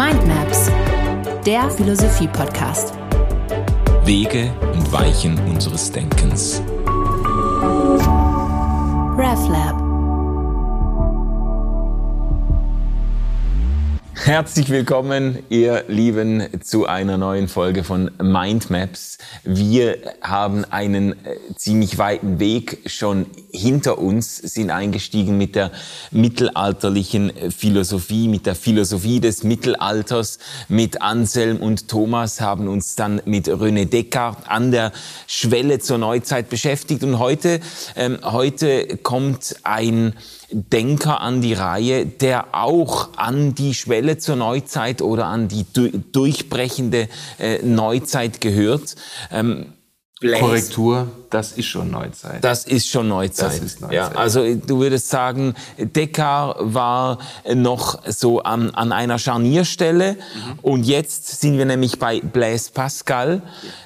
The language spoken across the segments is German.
Mindmaps, der Philosophie-Podcast. Wege und Weichen unseres Denkens. RefLab. Herzlich willkommen, ihr Lieben, zu einer neuen Folge von Mindmaps. Wir haben einen äh, ziemlich weiten Weg schon hinter uns, sind eingestiegen mit der mittelalterlichen Philosophie, mit der Philosophie des Mittelalters, mit Anselm und Thomas, haben uns dann mit René Descartes an der Schwelle zur Neuzeit beschäftigt und heute, ähm, heute kommt ein Denker an die Reihe, der auch an die Schwelle zur Neuzeit oder an die durchbrechende äh, Neuzeit gehört. Ähm, Blaise. Korrektur, das ist schon Neuzeit. Das ist schon Neuzeit. Das ist Neuzeit. Ja, also du würdest sagen, Descartes war noch so an, an einer Scharnierstelle mhm. und jetzt sind wir nämlich bei Blaise Pascal.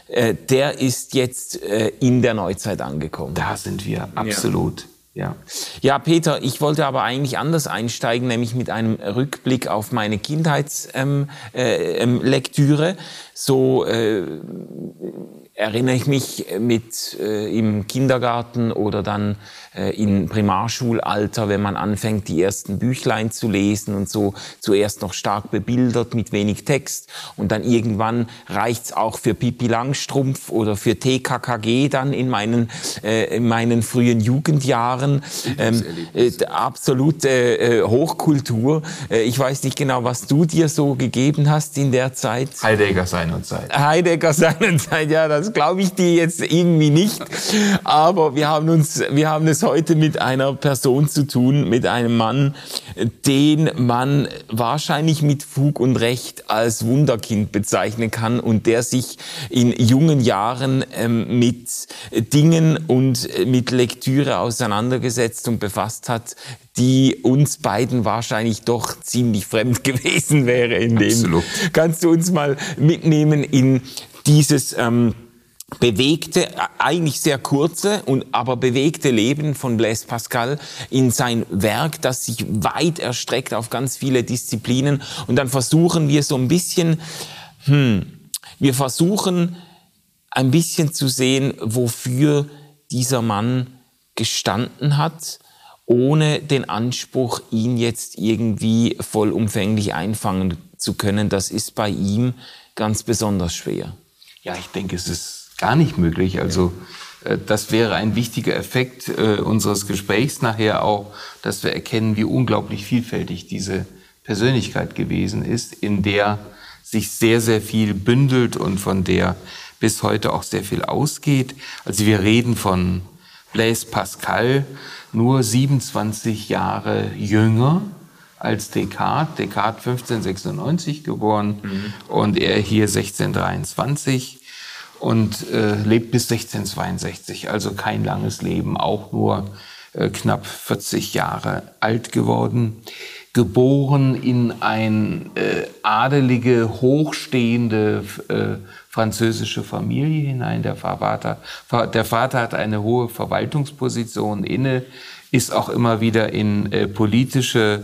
Äh, der ist jetzt äh, in der Neuzeit angekommen. Da sind wir, absolut. Ja. Ja. ja, Peter, ich wollte aber eigentlich anders einsteigen, nämlich mit einem Rückblick auf meine Kindheitslektüre. Ähm, äh, ähm, so äh, erinnere ich mich mit äh, im Kindergarten oder dann äh, in Primarschulalter, wenn man anfängt, die ersten Büchlein zu lesen und so zuerst noch stark bebildert mit wenig Text und dann irgendwann reicht's auch für Pipi Langstrumpf oder für TKKG dann in meinen äh, in meinen frühen Jugendjahren ähm, äh, absolute äh, Hochkultur. Äh, ich weiß nicht genau, was du dir so gegeben hast in der Zeit. Heidegger seinerzeit. Heidegger seinerzeit, ja, das glaube ich dir jetzt irgendwie nicht. Aber wir haben uns, wir haben es heute mit einer Person zu tun, mit einem Mann, den man wahrscheinlich mit Fug und Recht als Wunderkind bezeichnen kann und der sich in jungen Jahren ähm, mit Dingen und mit Lektüre auseinandergesetzt und befasst hat, die uns beiden wahrscheinlich doch ziemlich fremd gewesen wäre in dem. Absolut. Kannst du uns mal mitnehmen in dieses ähm, bewegte, eigentlich sehr kurze und aber bewegte Leben von Blaise Pascal in sein Werk, das sich weit erstreckt auf ganz viele Disziplinen. Und dann versuchen wir so ein bisschen, hm, wir versuchen ein bisschen zu sehen, wofür dieser Mann gestanden hat, ohne den Anspruch, ihn jetzt irgendwie vollumfänglich einfangen zu können. Das ist bei ihm ganz besonders schwer. Ja, ich denke, es ist gar nicht möglich. Also äh, das wäre ein wichtiger Effekt äh, unseres Gesprächs nachher auch, dass wir erkennen, wie unglaublich vielfältig diese Persönlichkeit gewesen ist, in der sich sehr, sehr viel bündelt und von der bis heute auch sehr viel ausgeht. Also wir reden von Blaise Pascal, nur 27 Jahre jünger als Descartes. Descartes 1596 geboren mhm. und er hier 1623 und äh, lebt bis 1662, also kein langes Leben, auch nur äh, knapp 40 Jahre alt geworden. Geboren in ein äh, adelige, hochstehende äh, französische Familie hinein. Der Vater, der Vater hat eine hohe Verwaltungsposition inne, ist auch immer wieder in äh, politische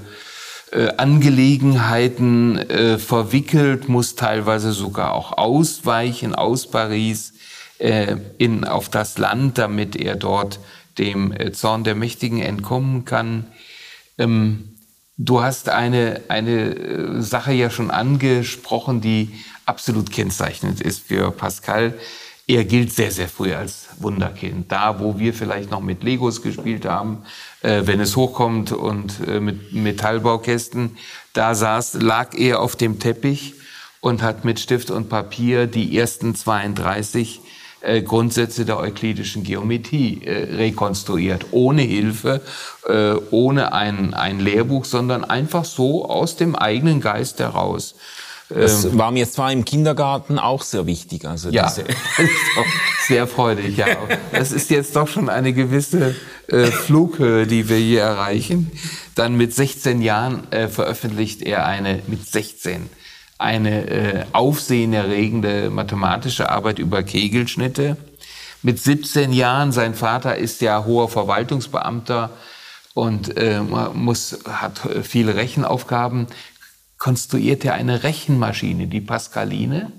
äh, Angelegenheiten äh, verwickelt, muss teilweise sogar auch ausweichen aus Paris äh, in, auf das Land, damit er dort dem äh, Zorn der Mächtigen entkommen kann. Ähm, du hast eine, eine äh, Sache ja schon angesprochen, die absolut kennzeichnend ist für Pascal er gilt sehr, sehr früh als Wunderkind. Da, wo wir vielleicht noch mit Legos gespielt haben, äh, wenn es hochkommt und äh, mit Metallbaukästen, da saß, lag er auf dem Teppich und hat mit Stift und Papier die ersten 32 äh, Grundsätze der euklidischen Geometrie äh, rekonstruiert, ohne Hilfe, äh, ohne ein, ein Lehrbuch, sondern einfach so aus dem eigenen Geist heraus. Das ähm, war mir zwar im Kindergarten auch sehr wichtig. Also ja, diese sehr freudig. Ja, das ist jetzt doch schon eine gewisse äh, Flughöhe, die wir hier erreichen. Dann mit 16 Jahren äh, veröffentlicht er eine mit 16 eine äh, aufsehenerregende mathematische Arbeit über Kegelschnitte. Mit 17 Jahren, sein Vater ist ja hoher Verwaltungsbeamter und äh, muss, hat viele Rechenaufgaben, konstruiert er eine Rechenmaschine, die Pascaline.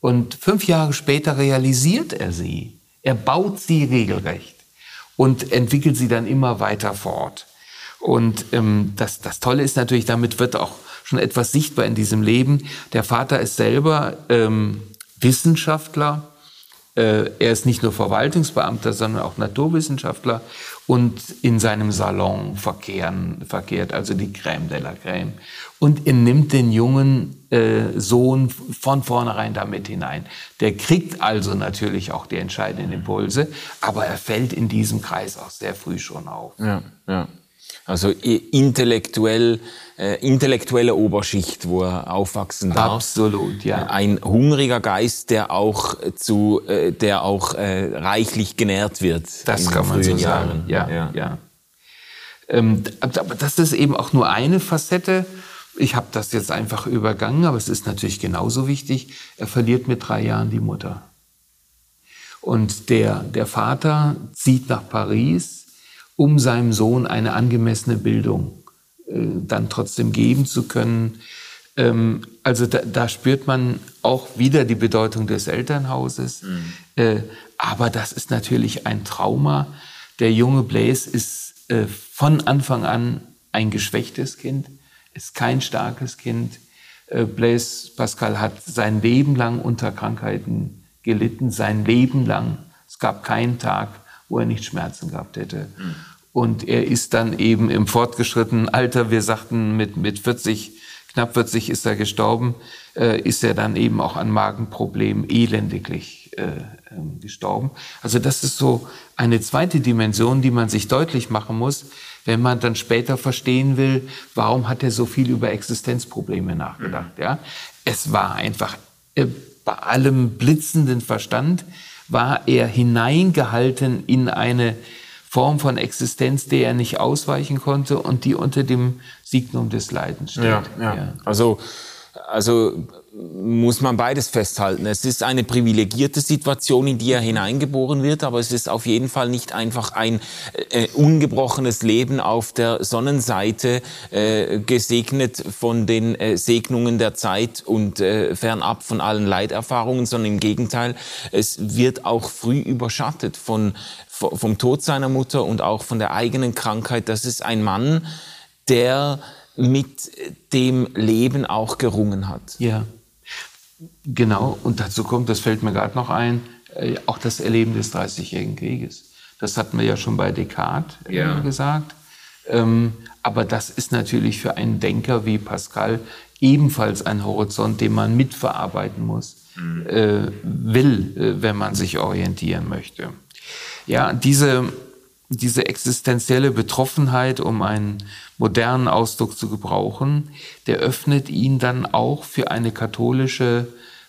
Und fünf Jahre später realisiert er sie. Er baut sie regelrecht und entwickelt sie dann immer weiter fort. Und ähm, das, das Tolle ist natürlich, damit wird auch schon etwas sichtbar in diesem Leben. Der Vater ist selber ähm, Wissenschaftler. Äh, er ist nicht nur Verwaltungsbeamter, sondern auch Naturwissenschaftler und in seinem Salon verkehren, verkehrt also die Crème de la Crème. Und er nimmt den jungen äh, Sohn von vornherein damit hinein. Der kriegt also natürlich auch die entscheidenden Impulse, aber er fällt in diesem Kreis auch sehr früh schon auf. Ja, ja. Also intellektuell, äh, intellektuelle Oberschicht, wo er aufwachsen darf. Absolut, ja. Ein hungriger Geist, der auch zu, äh, der auch äh, reichlich genährt wird. Das kann man so sagen. Ja, ja. ja. Ähm, aber das ist eben auch nur eine Facette. Ich habe das jetzt einfach übergangen, aber es ist natürlich genauso wichtig. Er verliert mit drei Jahren die Mutter. Und der, der Vater zieht nach Paris um seinem Sohn eine angemessene Bildung äh, dann trotzdem geben zu können. Ähm, also da, da, spürt man auch wieder die Bedeutung des Elternhauses. Mhm. Äh, aber das ist natürlich ein Trauma. Der junge Blaise ist äh, von Anfang an ein geschwächtes Kind, ist kein starkes Kind. Äh, Blaise Pascal hat sein Leben lang unter Krankheiten gelitten, sein Leben lang. Es gab keinen Tag, wo er nicht Schmerzen gehabt hätte. Mhm. Und er ist dann eben im fortgeschrittenen Alter, wir sagten mit, mit 40, knapp 40 ist er gestorben, äh, ist er dann eben auch an Magenproblemen elendiglich äh, ähm, gestorben. Also das ist so eine zweite Dimension, die man sich deutlich machen muss, wenn man dann später verstehen will, warum hat er so viel über Existenzprobleme nachgedacht. Ja? Es war einfach äh, bei allem blitzenden Verstand, war er hineingehalten in eine Form von Existenz, der er nicht ausweichen konnte und die unter dem Signum des Leidens steht. Ja, ja. ja. Also, also muss man beides festhalten. Es ist eine privilegierte Situation, in die er hineingeboren wird, aber es ist auf jeden Fall nicht einfach ein äh, ungebrochenes Leben auf der Sonnenseite, äh, gesegnet von den äh, Segnungen der Zeit und äh, fernab von allen Leiterfahrungen, sondern im Gegenteil, es wird auch früh überschattet von, vom Tod seiner Mutter und auch von der eigenen Krankheit. Das ist ein Mann, der mit dem Leben auch gerungen hat. Ja. Genau, und dazu kommt, das fällt mir gerade noch ein, äh, auch das Erleben des Dreißigjährigen Krieges. Das hatten wir ja schon bei Descartes äh, ja. gesagt. Ähm, aber das ist natürlich für einen Denker wie Pascal ebenfalls ein Horizont, den man mitverarbeiten muss, mhm. äh, will, äh, wenn man sich orientieren möchte. Ja, diese, diese existenzielle Betroffenheit, um einen modernen Ausdruck zu gebrauchen, der öffnet ihn dann auch für eine katholische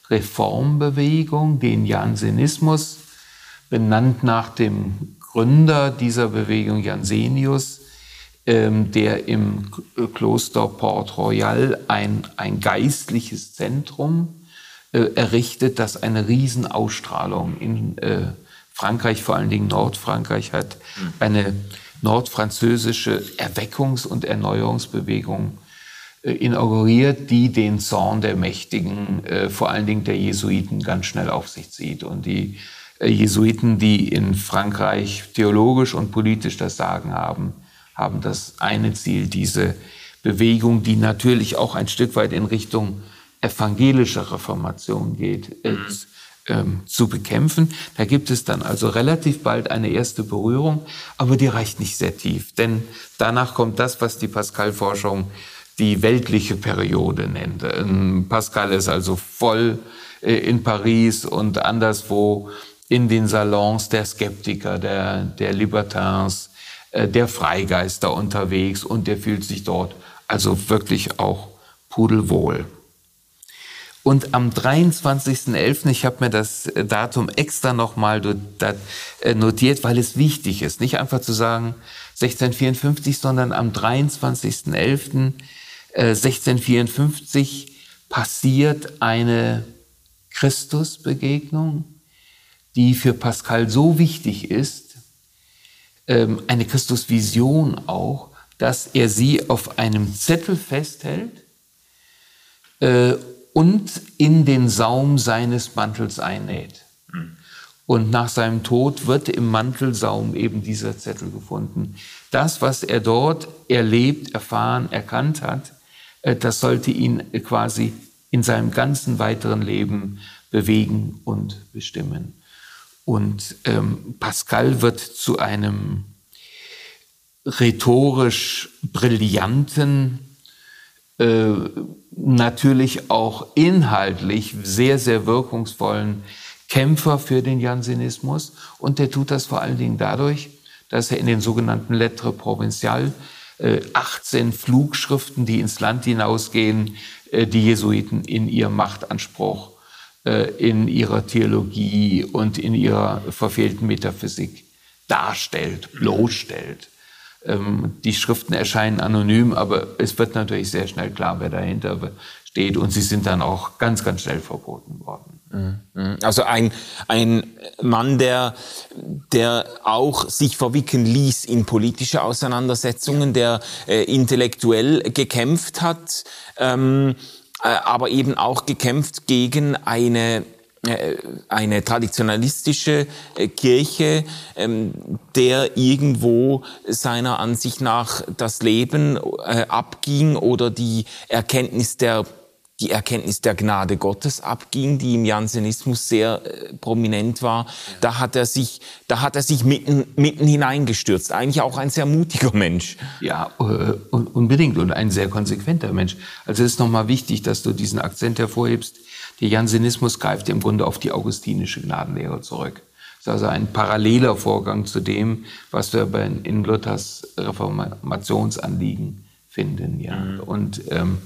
Reformbewegung, den Jansenismus, benannt nach dem Gründer dieser Bewegung, Jansenius, ähm, der im Kloster Port Royal ein, ein geistliches Zentrum äh, errichtet, das eine Riesenausstrahlung in äh, Frankreich, vor allen Dingen Nordfrankreich, hat mhm. eine nordfranzösische Erweckungs- und Erneuerungsbewegung äh, inauguriert, die den Zorn der Mächtigen, äh, vor allen Dingen der Jesuiten, ganz schnell auf sich zieht. Und die äh, Jesuiten, die in Frankreich theologisch und politisch das Sagen haben, haben das eine Ziel, diese Bewegung, die natürlich auch ein Stück weit in Richtung evangelischer Reformation geht, mhm ähm, zu bekämpfen. Da gibt es dann also relativ bald eine erste Berührung, aber die reicht nicht sehr tief, denn danach kommt das, was die Pascal-Forschung die weltliche Periode nennt. Ähm, Pascal ist also voll äh, in Paris und anderswo in den Salons der Skeptiker, der, der Libertins, äh, der Freigeister unterwegs und der fühlt sich dort also wirklich auch pudelwohl. Und am 23.11., ich habe mir das äh, Datum extra nochmal äh, notiert, weil es wichtig ist, nicht einfach zu sagen 1654, sondern am 23.11.1654 äh, passiert eine Christusbegegnung, die für Pascal so wichtig ist, ähm, eine Christusvision auch, dass er sie auf einem Zettel festhält und in den Saum seines Mantels einnäht. Und nach seinem Tod wird im Mantelsaum eben dieser Zettel gefunden. Das, was er dort erlebt, erfahren, erkannt hat, äh, das sollte ihn quasi in seinem ganzen weiteren Leben bewegen und bestimmen. Und ähm, Pascal wird zu einem rhetorisch brillanten, äh, natürlich auch inhaltlich sehr, sehr wirkungsvollen Kämpfer für den Jansenismus. Und der tut das vor allen Dingen dadurch, dass er in den sogenannten Lettres Provinciales äh, 18 Flugschriften, die ins Land hinausgehen, äh, die Jesuiten in ihrem Machtanspruch, äh, in ihrer Theologie und in ihrer verfehlten Metaphysik darstellt, bloßstellt. Ähm, die Schriften erscheinen anonym, aber es wird natürlich sehr schnell klar, wer dahinter steht und sie sind dann auch ganz, ganz schnell verboten worden. Mhm. Also ein, ein Mann, der, der auch sich verwickeln ließ in politische Auseinandersetzungen, der äh, intellektuell gekämpft hat, ähm, äh, aber eben auch gekämpft gegen eine eine traditionalistische äh, Kirche, ähm, der irgendwo seiner Ansicht nach das Leben äh, abging oder die Erkenntnis der die Erkenntnis der Gnade Gottes abging, die im Jansenismus sehr äh, prominent war. Da hat er sich, da hat er sich mitten, mitten hineingestürzt. Eigentlich auch ein sehr mutiger Mensch. Ja, äh, unbedingt und ein sehr konsequenter Mensch. Also es ist nochmal wichtig, dass du diesen Akzent hervorhebst. Der Jansenismus greift im Grunde auf die augustinische Gnadenlehre zurück. Das ist also ein paralleler Vorgang zu dem, was wir in Luthers Reformationsanliegen finden. Ja. Mhm. Und ähm,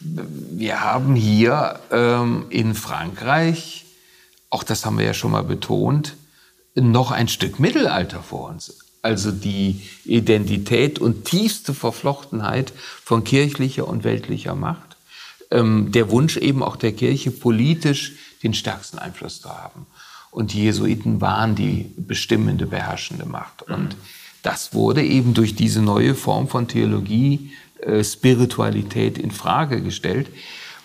wir haben hier ähm, in Frankreich, auch das haben wir ja schon mal betont, noch ein Stück Mittelalter vor uns. Also die Identität und tiefste Verflochtenheit von kirchlicher und weltlicher Macht. Ähm, der Wunsch eben auch der Kirche, politisch den stärksten Einfluss zu haben. Und die Jesuiten waren die bestimmende, beherrschende Macht. Und das wurde eben durch diese neue Form von Theologie äh, Spiritualität in Frage gestellt.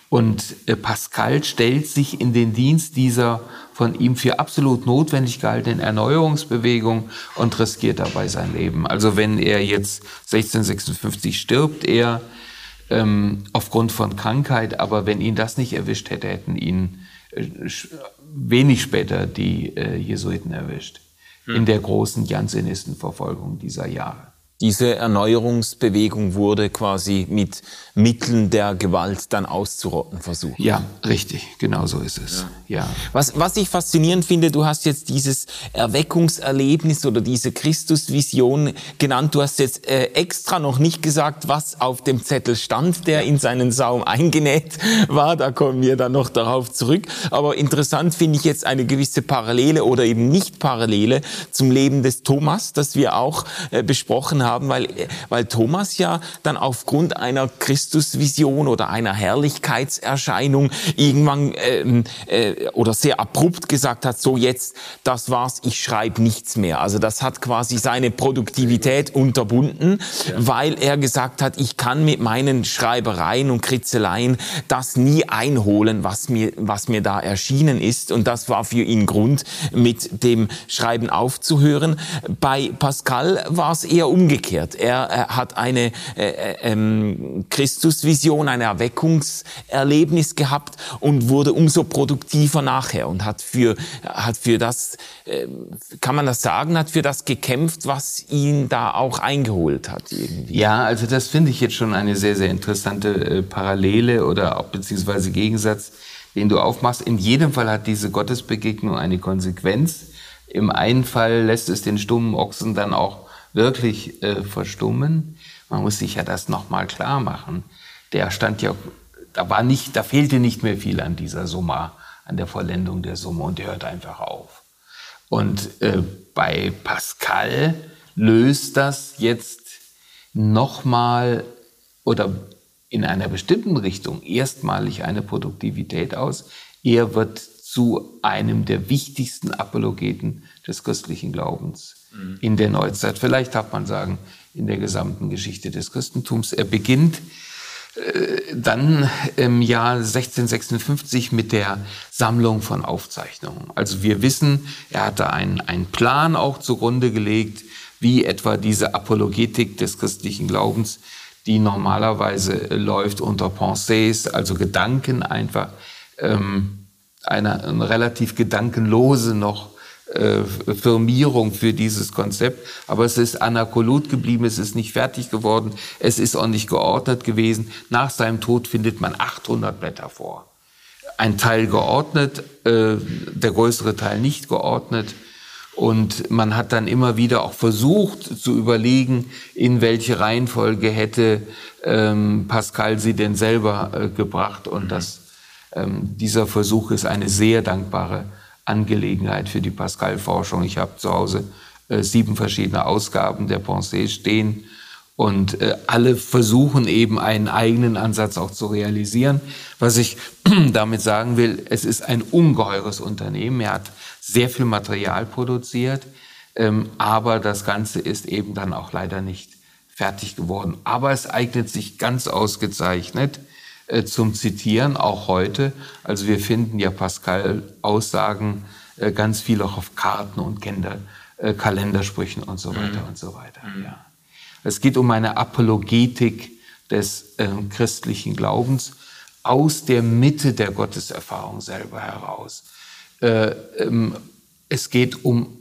Und äh, Pascal stellt sich in den Dienst dieser von ihm für absolut notwendig gehaltenen Erneuerungsbewegung und riskiert dabei sein Leben. Also wenn er jetzt 1656 stirbt, er ähm, aufgrund von Krankheit, aber wenn ihn das nicht erwischt hätte, hätten ihn äh, wenig später die äh, Jesuiten erwischt. Hm. In der großen Jansenistenverfolgung dieser Jahre. Diese Erneuerungsbewegung wurde quasi mit Mitteln der Gewalt dann auszurotten versucht. Ja, richtig, genau so ist es. Ja. ja. Was, was ich faszinierend finde, du hast jetzt dieses Erweckungserlebnis oder diese Christusvision genannt. Du hast jetzt äh, extra noch nicht gesagt, was auf dem Zettel stand, der in seinen Saum eingenäht war. Da kommen wir dann noch darauf zurück. Aber interessant finde ich jetzt eine gewisse Parallele oder eben nicht Parallele zum Leben des Thomas, das wir auch äh, besprochen haben haben, weil, weil Thomas ja dann aufgrund einer Christusvision oder einer Herrlichkeitserscheinung irgendwann ähm, äh, oder sehr abrupt gesagt hat, so jetzt, das war's, ich schreibe nichts mehr. Also das hat quasi seine Produktivität unterbunden, ja. weil er gesagt hat, ich kann mit meinen Schreibereien und Kritzeleien das nie einholen, was mir, was mir da erschienen ist. Und das war für ihn Grund, mit dem Schreiben aufzuhören. Bei Pascal war es eher umgekehrt umgekehrt. Er, er hat eine äh, äh, ähm, Christusvision, ein Erweckungserlebnis gehabt und wurde umso produktiver nachher und hat für, hat für das, äh, kann man das sagen, hat für das gekämpft, was ihn da auch eingeholt hat. Irgendwie. Ja, also das finde ich jetzt schon eine sehr, sehr interessante äh, Parallele oder auch beziehungsweise Gegensatz, den du aufmachst. In jedem Fall hat diese Gottesbegegnung eine Konsequenz. Im einen Fall lässt es den stummen Ochsen dann auch wirklich äh, verstummen. Man muss sich ja das nochmal klar machen. Der stand ja, da war nicht, da fehlte nicht mehr viel an dieser Summe, an der Vollendung der Summe und der hört einfach auf. Und äh, bei Pascal löst das jetzt nochmal oder in einer bestimmten Richtung erstmalig eine Produktivität aus. Er wird zu einem der wichtigsten Apologeten des christlichen Glaubens mhm. in der Neuzeit. Vielleicht darf man sagen, in der gesamten Geschichte des Christentums. Er beginnt äh, dann im Jahr 1656 mit der Sammlung von Aufzeichnungen. Also wir wissen, er hatte einen, einen Plan auch zugrunde gelegt, wie etwa diese Apologetik des christlichen Glaubens, die normalerweise läuft unter Pensées, also Gedanken einfach, ähm, eine, eine relativ gedankenlose noch äh, Firmierung für dieses Konzept. Aber es ist anakolut geblieben, es ist nicht fertig geworden, es ist auch nicht geordnet gewesen. Nach seinem Tod findet man 800 Blätter vor. Ein Teil geordnet, äh, der größere Teil nicht geordnet. Und man hat dann immer wieder auch versucht zu überlegen, in welche Reihenfolge hätte ähm, Pascal sie denn selber äh, gebracht. Und das, ähm, dieser Versuch ist eine sehr dankbare Angelegenheit für die Pascal-Forschung. Ich habe zu Hause äh, sieben verschiedene Ausgaben der Pensée stehen und äh, alle versuchen eben einen eigenen Ansatz auch zu realisieren. Was ich damit sagen will, es ist ein ungeheures Unternehmen. Er hat sehr viel Material produziert, ähm, aber das Ganze ist eben dann auch leider nicht fertig geworden. Aber es eignet sich ganz ausgezeichnet äh, zum Zitieren, auch heute. Also wir finden ja Pascal-Aussagen äh, ganz viel auch auf Karten und Kinder, äh, Kalendersprüchen und so weiter mhm. und so weiter. Mhm. Ja. Es geht um eine Apologetik des äh, christlichen Glaubens aus der Mitte der Gotteserfahrung selber heraus. Äh, ähm, es geht um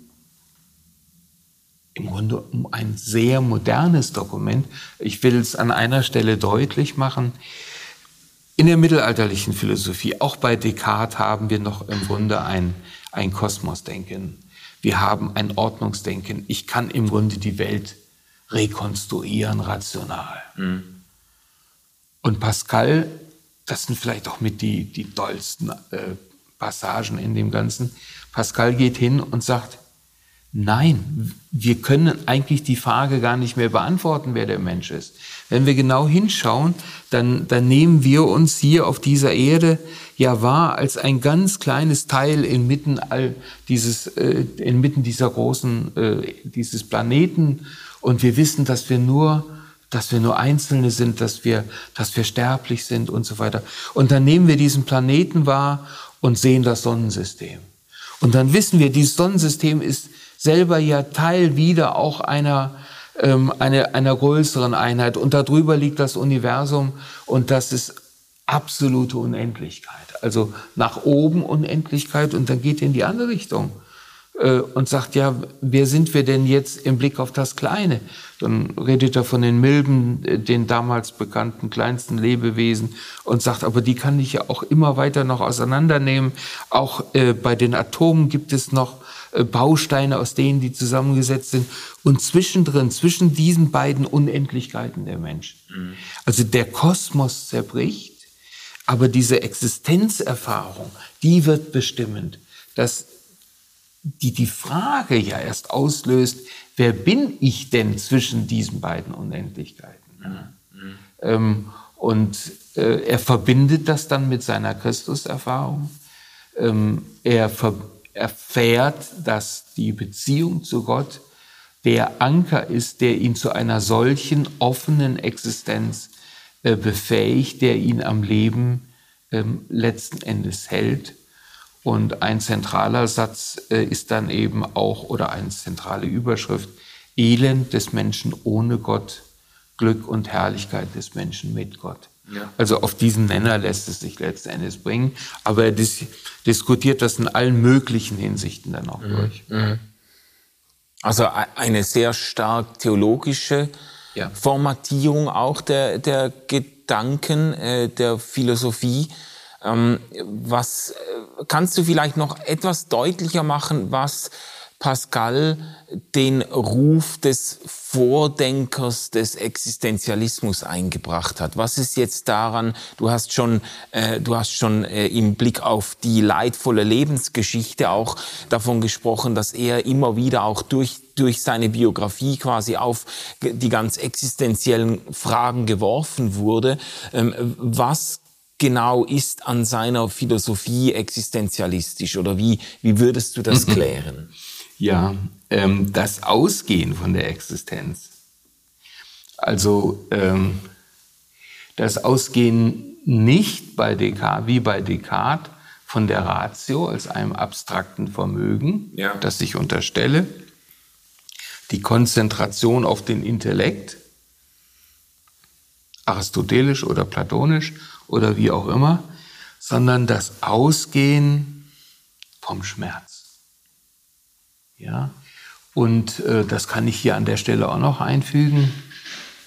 im Grunde um ein sehr modernes Dokument. Ich will es an einer Stelle deutlich machen. In der mittelalterlichen Philosophie, auch bei Descartes, haben wir noch im Grunde ein, ein Kosmosdenken. Wir haben ein Ordnungsdenken. Ich kann im Grunde die Welt rekonstruieren, rational. Mhm. Und Pascal, das sind vielleicht auch mit die, die dollsten äh, Passagen in dem Ganzen. Pascal geht hin und sagt, nein, wir können eigentlich die Frage gar nicht mehr beantworten, wer der Mensch ist. Wenn wir genau hinschauen, dann, dann nehmen wir uns hier auf dieser Erde ja wahr als ein ganz kleines Teil inmitten all dieses, äh, inmitten dieser großen, äh, dieses Planeten. Und wir wissen, dass wir nur dass wir nur Einzelne sind, dass wir, dass wir sterblich sind und so weiter. Und dann nehmen wir diesen Planeten wahr und sehen das Sonnensystem. Und dann wissen wir, dieses Sonnensystem ist selber ja Teil wieder auch einer, ähm, einer, einer größeren Einheit. Und darüber liegt das Universum und das ist absolute Unendlichkeit. Also nach oben Unendlichkeit und dann geht in die andere Richtung. Äh, und sagt, ja, wer sind wir denn jetzt im Blick auf das Kleine? Dann redet er von den Milben, äh, den damals bekannten kleinsten Lebewesen und sagt, aber die kann ich ja auch immer weiter noch auseinandernehmen. Auch äh, bei den Atomen gibt es noch Bausteine, aus denen die zusammengesetzt sind. Und zwischendrin, zwischen diesen beiden Unendlichkeiten der Mensch. Mhm. Also der Kosmos zerbricht, aber diese Existenzerfahrung, die wird bestimmend. Das die die Frage ja erst auslöst, wer bin ich denn zwischen diesen beiden Unendlichkeiten? Mhm. Ähm, und äh, er verbindet das dann mit seiner Christuserfahrung. Ähm, er erfährt, dass die Beziehung zu Gott der Anker ist, der ihn zu einer solchen offenen Existenz äh, befähigt, der ihn am Leben ähm, letzten Endes hält und ein zentraler Satz äh, ist dann eben auch, oder eine zentrale Überschrift, Elend des Menschen ohne Gott, Glück und Herrlichkeit des Menschen mit Gott. Ja. Also auf diesen Nenner lässt es sich letzten Endes bringen, aber er dis diskutiert das in allen möglichen Hinsichten dann auch mhm. durch. Mhm. Also e-, eine sehr stark theologische ja. Formatierung auch der, der Gedanken, äh, der Philosophie. Ähm, was äh, kannst du vielleicht noch etwas deutlicher machen, was Pascal den Ruf des Vordenkers des Existenzialismus eingebracht hat. Was ist jetzt daran? Du hast schon, äh, du hast schon äh, im Blick auf die leidvolle Lebensgeschichte auch davon gesprochen, dass er immer wieder auch durch durch seine Biografie quasi auf die ganz existenziellen Fragen geworfen wurde. Ähm, was genau ist an seiner Philosophie existenzialistisch oder wie, wie würdest du das klären? Ja, ähm, das Ausgehen von der Existenz. Also ähm, das Ausgehen nicht bei Descartes, wie bei Descartes von der Ratio als einem abstrakten Vermögen, ja. das ich unterstelle, die Konzentration auf den Intellekt, aristotelisch oder platonisch oder wie auch immer, sondern das Ausgehen vom Schmerz. Ja, und äh, das kann ich hier an der Stelle auch noch einfügen.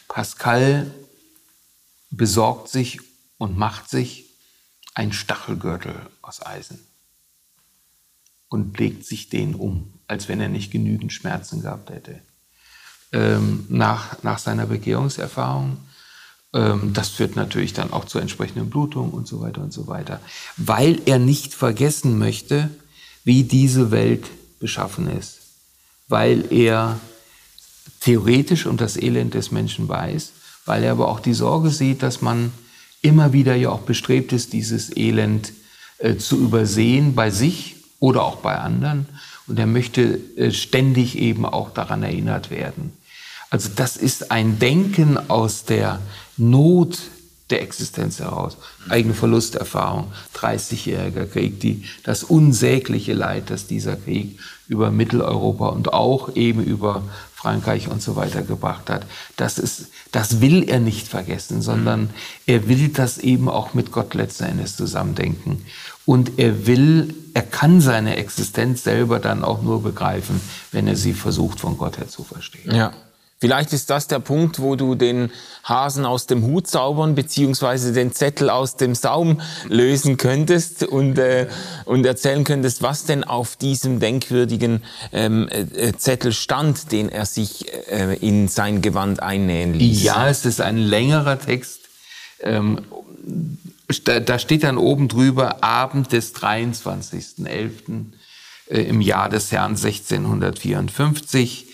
Pascal besorgt sich und macht sich ein Stachelgürtel aus Eisen und legt sich den um, als wenn er nicht genügend Schmerzen gehabt hätte. Ähm, nach, nach seiner Bekehrungserfahrung. Ähm, das führt natürlich dann auch zu entsprechenden Blutungen und so weiter und so weiter, weil er nicht vergessen möchte, wie diese Welt beschaffen ist, weil er theoretisch um das Elend des Menschen weiß, weil er aber auch die Sorge sieht, dass man immer wieder ja auch bestrebt ist, dieses Elend äh, zu übersehen bei sich oder auch bei anderen. Und er möchte äh, ständig eben auch daran erinnert werden. Also das ist ein Denken aus der Not der Existenz heraus. Eigene Verlusterfahrung, 30-jähriger Krieg, die, das unsägliche Leid, das dieser Krieg über Mitteleuropa und auch eben über Frankreich und so weiter gebracht hat. Das ist, das will er nicht vergessen, sondern er will das eben auch mit Gott letzten Endes zusammendenken. Und er will, er kann seine Existenz selber dann auch nur begreifen, wenn er sie versucht von Gott her zu verstehen. Ja. Vielleicht ist das der Punkt, wo du den Hasen aus dem Hut zaubern beziehungsweise den Zettel aus dem Saum lösen könntest und, äh, und erzählen könntest, was denn auf diesem denkwürdigen ähm, äh, Zettel stand, den er sich äh, in sein Gewand einnähen ließ. Ja, es ist ein längerer Text. Ähm, da steht dann oben drüber Abend des 23.11. Äh, im Jahr des Herrn 1654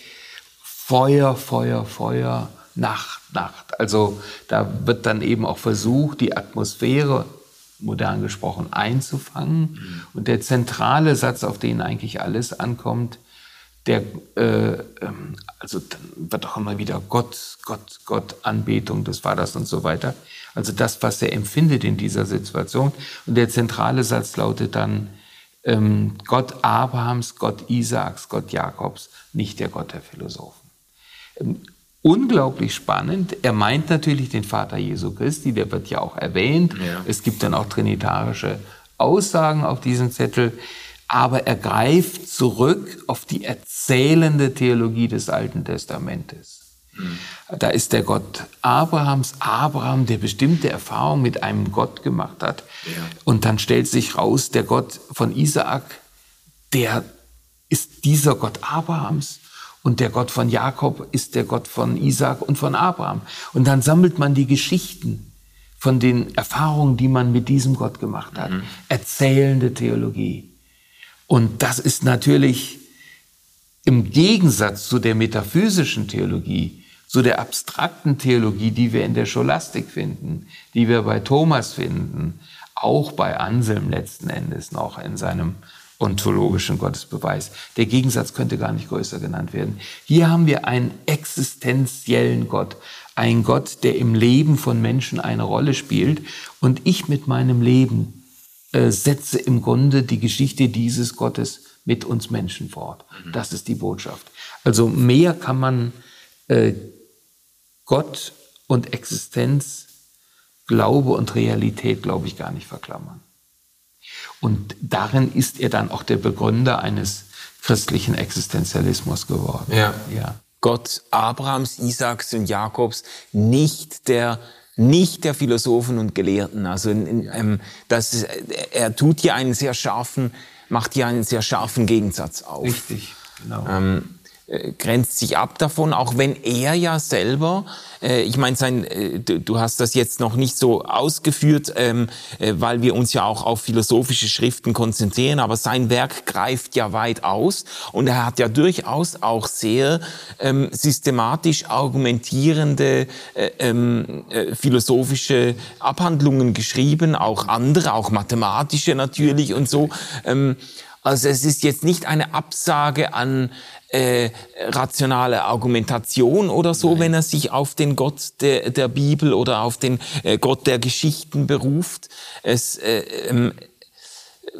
Feuer, Feuer, Feuer, Nacht, Nacht. Also da wird dann eben auch versucht, die Atmosphäre, modern gesprochen, einzufangen. Mhm. Und der zentrale Satz, auf den eigentlich alles ankommt, der, äh, ähm, also dann wird auch immer wieder Gott, Gott, Gott, Anbetung des Vaters und so weiter. Also das, was er empfindet in dieser Situation. Und der zentrale Satz lautet dann, ähm, Gott Abrahams, Gott Isaaks, Gott Jakobs, nicht der Gott der Philosophen. Ähm, unglaublich spannend. Er meint natürlich den Vater Jesu Christi, der wird ja auch erwähnt. Ja. Es gibt dann auch trinitarische Aussagen auf diesem Zettel. Aber er greift zurück auf die erzählende Theologie des Alten Testamentes. Mhm. Da ist der Gott Abrahams, Abraham, der bestimmte Erfahrungen mit einem Gott gemacht hat. Ja. Und dann stellt sich raus, der Gott von Isaak, der ist dieser Gott Abrahams. Und der Gott von Jakob ist der Gott von Isaac und von Abraham. Und dann sammelt man die Geschichten von den Erfahrungen, die man mit diesem Gott gemacht hat. Mhm. Erzählende Theologie. Und das ist natürlich im Gegensatz zu der metaphysischen Theologie, zu der abstrakten Theologie, die wir in der Scholastik finden, die wir bei Thomas finden, auch bei Anselm letzten Endes noch in seinem ontologischen Gottesbeweis. Der Gegensatz könnte gar nicht größer genannt werden. Hier haben wir einen existenziellen Gott, einen Gott, der im Leben von Menschen eine Rolle spielt. Und ich mit meinem Leben äh, setze im Grunde die Geschichte dieses Gottes mit uns Menschen fort. Mhm. Das ist die Botschaft. Also mehr kann man äh, Gott und Existenz, Glaube und Realität, glaube ich, gar nicht verklammern. Und darin ist er dann auch der Begründer eines christlichen Existenzialismus geworden. Ja. ja. Gott Abrahams, Isaaks und Jakobs, nicht der nicht der Philosophen und Gelehrten. Also ähm, das, er tut hier einen sehr scharfen, macht hier einen sehr scharfen Gegensatz auf. Richtig, genau. Ähm, äh, grenzt sich ab davon, auch wenn er ja selber, äh, ich meine, sein, äh, du, du, hast das jetzt noch nicht so ausgeführt, ähm, äh, weil wir uns ja auch auf philosophische Schriften konzentrieren, aber sein Werk greift ja weit aus und er hat ja durchaus auch sehr ähm, systematisch argumentierende äh, ähm, äh, philosophische Abhandlungen geschrieben, auch andere, auch mathematische natürlich und so. Ähm, Also es ist jetzt nicht eine Absage an äh, rationale Argumentation oder so, Nein. wenn er sich auf den Gott der, der Bibel oder auf den äh, Gott der Geschichten beruft. Es, äh, ähm,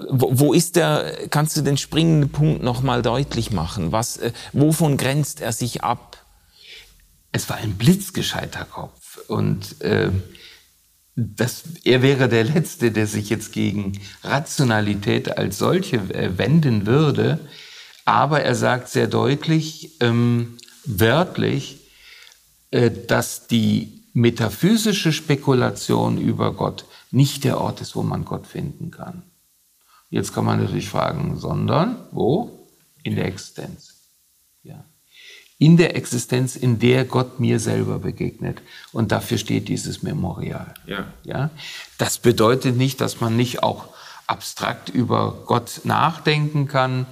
wo, wo ist der, kannst du den springenden Punkt nochmal deutlich machen? Was, äh, wovon grenzt er sich ab? Es war ein blitzgescheiter Kopf und äh, das, er wäre der Letzte, der sich jetzt gegen Rationalität als solche äh, wenden würde. Aber er sagt sehr deutlich, ähm, wörtlich, äh, dass die metaphysische Spekulation über Gott nicht der Ort ist, wo man Gott finden kann. Jetzt kann man natürlich fragen, sondern wo? In der Existenz. Ja. In der Existenz, in der Gott mir selber begegnet. Und dafür steht dieses Memorial. Ja. Ja. Das bedeutet nicht, dass man nicht auch abstrakt über Gott nachdenken kann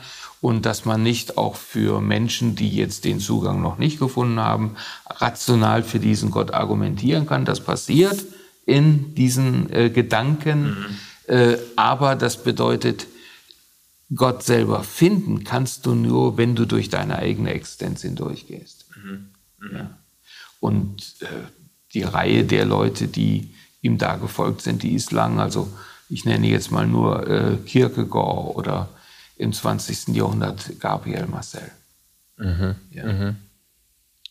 und dass man nicht auch für Menschen, die jetzt den Zugang noch nicht gefunden haben, rational für diesen Gott argumentieren kann. Das passiert in diesen äh, Gedanken, mhm. äh, aber das bedeutet, Gott selber finden kannst du nur, wenn du durch deine eigene Existenz hindurchgehst. Mhm. Mhm. Ja. Und äh, die Reihe der Leute, die ihm da gefolgt sind, die ist lang. Also ich nenne jetzt mal nur äh, Kierkegaard oder im 20. Jahrhundert Gabriel Marcel. Mhm. Ja. Mhm.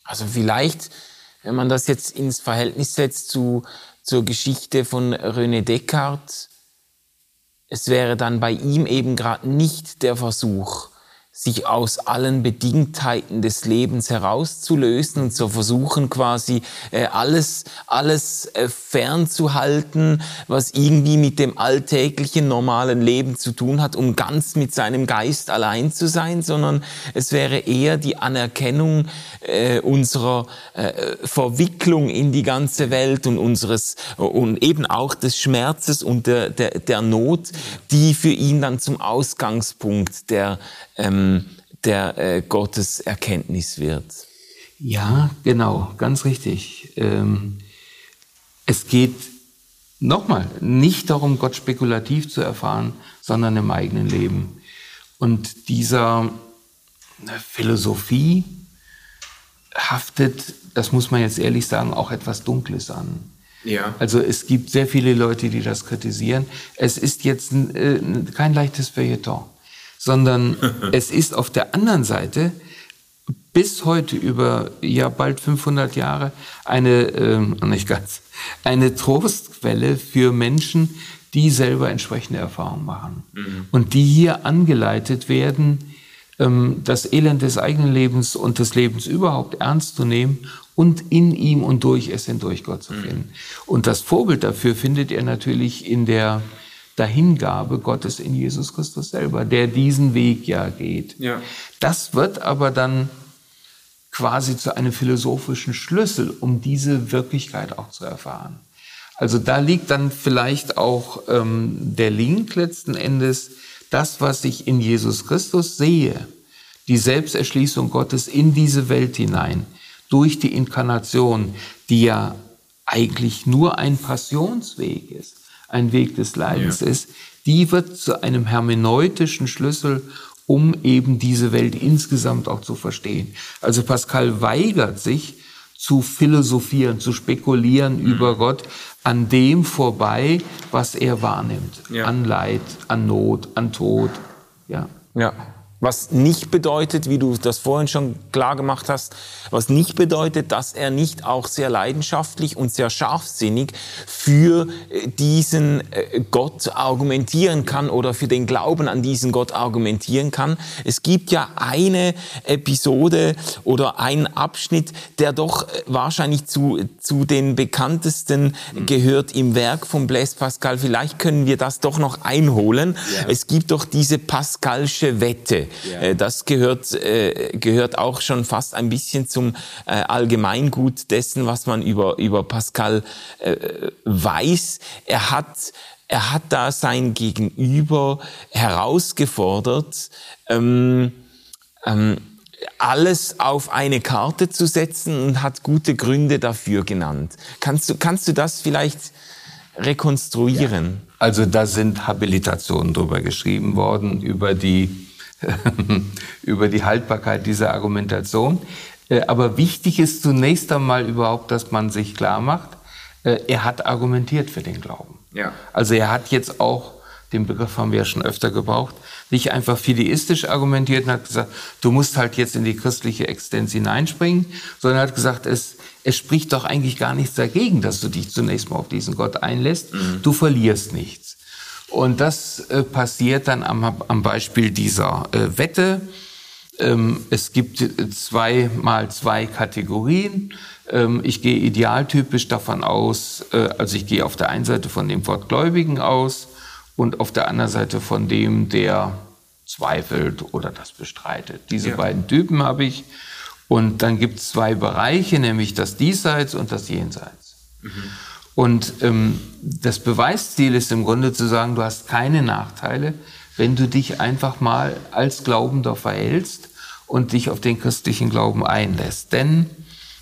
Also vielleicht, wenn man das jetzt ins Verhältnis setzt zu, zur Geschichte von René Descartes, es wäre dann bei ihm eben gerade nicht der Versuch, sich aus allen Bedingtheiten des Lebens herauszulösen und zu versuchen, quasi äh, alles, alles äh, fernzuhalten, was irgendwie mit dem alltäglichen normalen Leben zu tun hat, um ganz mit seinem Geist allein zu sein, sondern es wäre eher die Anerkennung äh, unserer Verwicklung in die ganze Welt und unseres und eben auch des Schmerzes und der, der, der Not, die für ihn dann zum Ausgangspunkt der ähm, der äh, Gottes Erkenntnis wird. Ja, genau, ganz richtig. Ähm, es geht nochmal nicht darum, Gott spekulativ zu erfahren, sondern im eigenen Leben. Und dieser Philosophie haftet, das muss man jetzt ehrlich sagen, auch etwas Dunkles an. Ja. Also es gibt sehr viele Leute, die das kritisieren. Es ist jetzt äh, kein leichtes Feuilleton sondern es ist auf der anderen Seite bis heute über ja bald 500 Jahre eine ähm, nicht ganz eine Trostquelle für Menschen, die selber entsprechende Erfahrungen machen mhm. und die hier angeleitet werden, ähm, das Elend des eigenen Lebens und des Lebens überhaupt ernst zu nehmen und in ihm und durch es hindurch Gott zu mhm. finden. Mhm. Und das Vorbild dafür findet er natürlich in der Dahingabe Gottes in Jesus Christus selber, der diesen Weg ja geht. Ja. Das wird aber dann quasi zu einem philosophischen Schlüssel, um diese Wirklichkeit auch zu erfahren. Also da liegt dann vielleicht auch ähm, der Link letzten Endes, das, was ich in Jesus Christus sehe, die Selbsterschließung Gottes in diese Welt hinein, durch die Inkarnation, die ja eigentlich nur ein Passionsweg ist ein Weg des Leidens ja. ist, die wird zu einem hermeneutischen Schlüssel, um eben diese Welt insgesamt auch zu verstehen. Also Pascal weigert sich zu philosophieren, zu spekulieren mhm. über Gott an dem vorbei, was er wahrnimmt. Ja. An Leid, an Not, an Tod. Ja. Ja. Was nicht bedeutet, wie du das vorhin schon klar gemacht hast, was nicht bedeutet, dass er nicht auch sehr leidenschaftlich und sehr scharfsinnig für äh, diesen äh, Gott argumentieren kann oder für den Glauben an diesen Gott argumentieren kann. Es gibt ja eine Episode oder einen Abschnitt, der doch äh, wahrscheinlich zu, zu den bekanntesten mhm. gehört im Werk von Blaise Pascal. Vielleicht können wir das doch noch einholen. Ja. Es gibt doch diese Pascalsche Wette. Ja. Äh, das gehört, äh, gehört auch schon fast ein bisschen zum äh, Allgemeingut dessen, was man über, über Pascal weiß. Er hat, er hat da sein Gegenüber herausgefordert, ähm, ähm, alles auf eine Karte zu setzen und hat gute Gründe dafür genannt. Kannst du, kannst du das vielleicht rekonstruieren? Also da sind Habilitationen drüber geschrieben worden, über die, über die Haltbarkeit dieser Argumentation. Äh, aber wichtig ist zunächst einmal überhaupt, dass man sich klar macht, äh, er hat argumentiert für den Glauben. Ja. Also er hat jetzt auch, den Begriff haben wir ja schon öfter gebraucht, nicht einfach fideistisch argumentiert und hat gesagt, du musst halt jetzt in die christliche Existenz hineinspringen, sondern hat gesagt, es, es spricht doch eigentlich gar nichts dagegen, dass du dich zunächst mal auf diesen Gott einlässt. Mhm. Du verlierst nichts. Und das äh, passiert dann am, am Beispiel dieser äh, Wette. Ähm, es gibt zwei mal zwei Kategorien. Ähm, ich gehe idealtypisch davon aus, äh, also ich gehe auf der einen Seite von dem Wortgläubigen aus und auf der anderen Seite von dem, der zweifelt oder das bestreitet. Diese ja. beiden Typen habe ich. Und dann gibt es zwei Bereiche, nämlich das Diesseits und das Jenseits. Mhm. Und ähm, das Beweisziel ist im Grunde zu sagen, du hast keine Nachteile, wenn du dich einfach mal als Glaubender verhältst und dich auf den christlichen Glauben einlässt. Denn,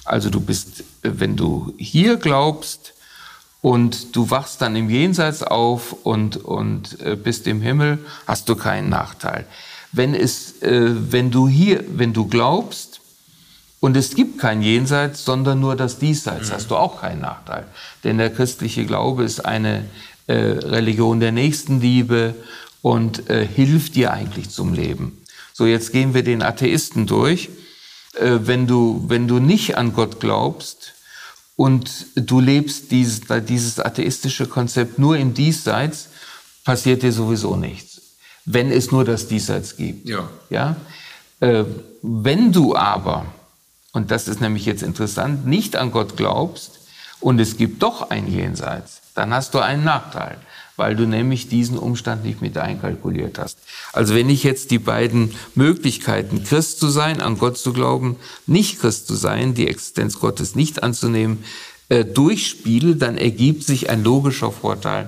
also du bist, wenn du hier glaubst und du wachst dann im Jenseits auf und, und äh, bist im Himmel, hast du keinen Nachteil. Wenn es, äh, wenn du hier, wenn du glaubst und es gibt kein Jenseits, sondern nur das Diesseits, mhm. hast du auch keinen Nachteil. Denn der christliche Glaube ist eine äh, Religion der Nächstenliebe und äh, hilft dir eigentlich zum Leben. So, jetzt gehen wir den Atheisten durch. Äh, wenn, du, wenn du nicht an Gott glaubst und du lebst dieses, dieses atheistische Konzept nur im Diesseits, passiert dir sowieso nichts. Wenn es nur das Diesseits gibt. Ja. ja? Äh, wenn du aber, und das ist nämlich jetzt interessant, nicht an Gott glaubst und es gibt doch ein Jenseits, dann hast du einen Nachteil weil du nämlich diesen Umstand nicht mit einkalkuliert hast. Also wenn ich jetzt die beiden Möglichkeiten, Christ zu sein, an Gott zu glauben, nicht Christ zu sein, die Existenz Gottes nicht anzunehmen, äh, durchspiele, dann ergibt sich ein logischer Vorteil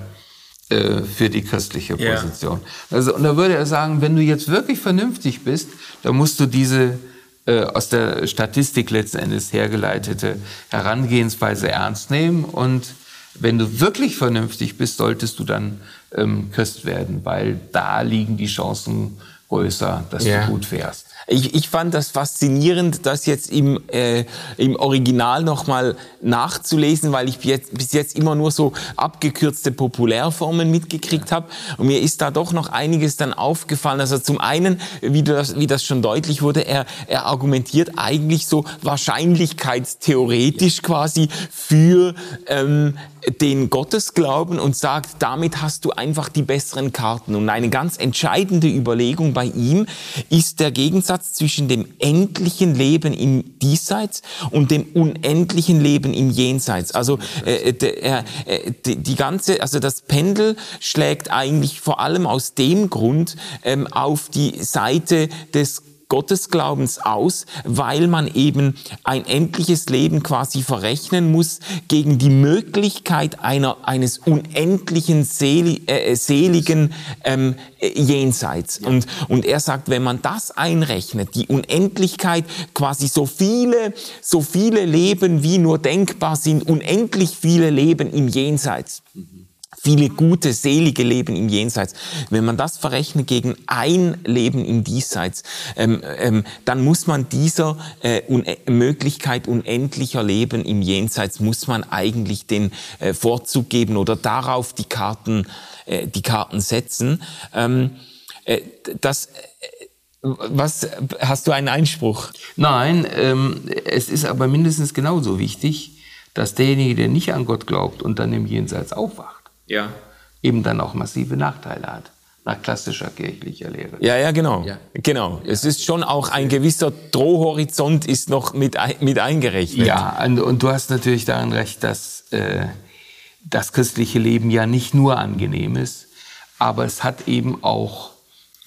äh, für die christliche Position. Ja. Also, und da würde er sagen, wenn du jetzt wirklich vernünftig bist, dann musst du diese äh, aus der Statistik letzten Endes hergeleitete Herangehensweise ernst nehmen und wenn du wirklich vernünftig bist, solltest du dann ähm, Christ werden, weil da liegen die Chancen größer, dass ja. du gut fährst. Ich, ich fand das faszinierend, das jetzt im, äh, im Original nochmal nachzulesen, weil ich jetzt, bis jetzt immer nur so abgekürzte Populärformen mitgekriegt habe. Und mir ist da doch noch einiges dann aufgefallen. Also zum einen, wie das, wie das schon deutlich wurde, er, er argumentiert eigentlich so wahrscheinlichkeitstheoretisch quasi für ähm, den Gottesglauben und sagt, damit hast du einfach die besseren Karten. Und eine ganz entscheidende Überlegung bei ihm ist der Gegensatz zwischen dem endlichen Leben im Diesseits und dem unendlichen Leben im Jenseits. Also äh, äh, äh, die ganze, also das Pendel schlägt eigentlich vor allem aus dem Grund ähm, auf die Seite des Gottesglaubens aus, weil man eben ein endliches Leben quasi verrechnen muss gegen die Möglichkeit einer, eines unendlichen seli, äh, seligen ähm, äh, Jenseits. Ja. Und, und er sagt, wenn man das einrechnet, die Unendlichkeit, quasi so viele, so viele Leben wie nur denkbar sind, unendlich viele Leben im Jenseits. Mhm viele gute, selige Leben im Jenseits. Wenn man das verrechnet gegen ein Leben im Diesseits, ähm, ähm, dann muss man dieser äh, Un Möglichkeit unendlicher Leben im Jenseits, muss man eigentlich den äh, Vorzug geben oder darauf die Karten, äh, die Karten setzen. Ähm, äh, das, äh, was, hast du einen Einspruch? Nein, ähm, es ist aber mindestens genauso wichtig, dass derjenige, der nicht an Gott glaubt und dann im Jenseits aufwacht, ja. eben dann auch massive Nachteile hat nach klassischer kirchlicher Lehre. Ja, ja, genau. Ja. Genau. Ja. Es ist schon auch ein gewisser Drohhorizont ist noch mit, mit eingerechnet. Ja, und, und du hast natürlich daran recht, dass äh, das christliche Leben ja nicht nur angenehm ist, aber es hat eben auch,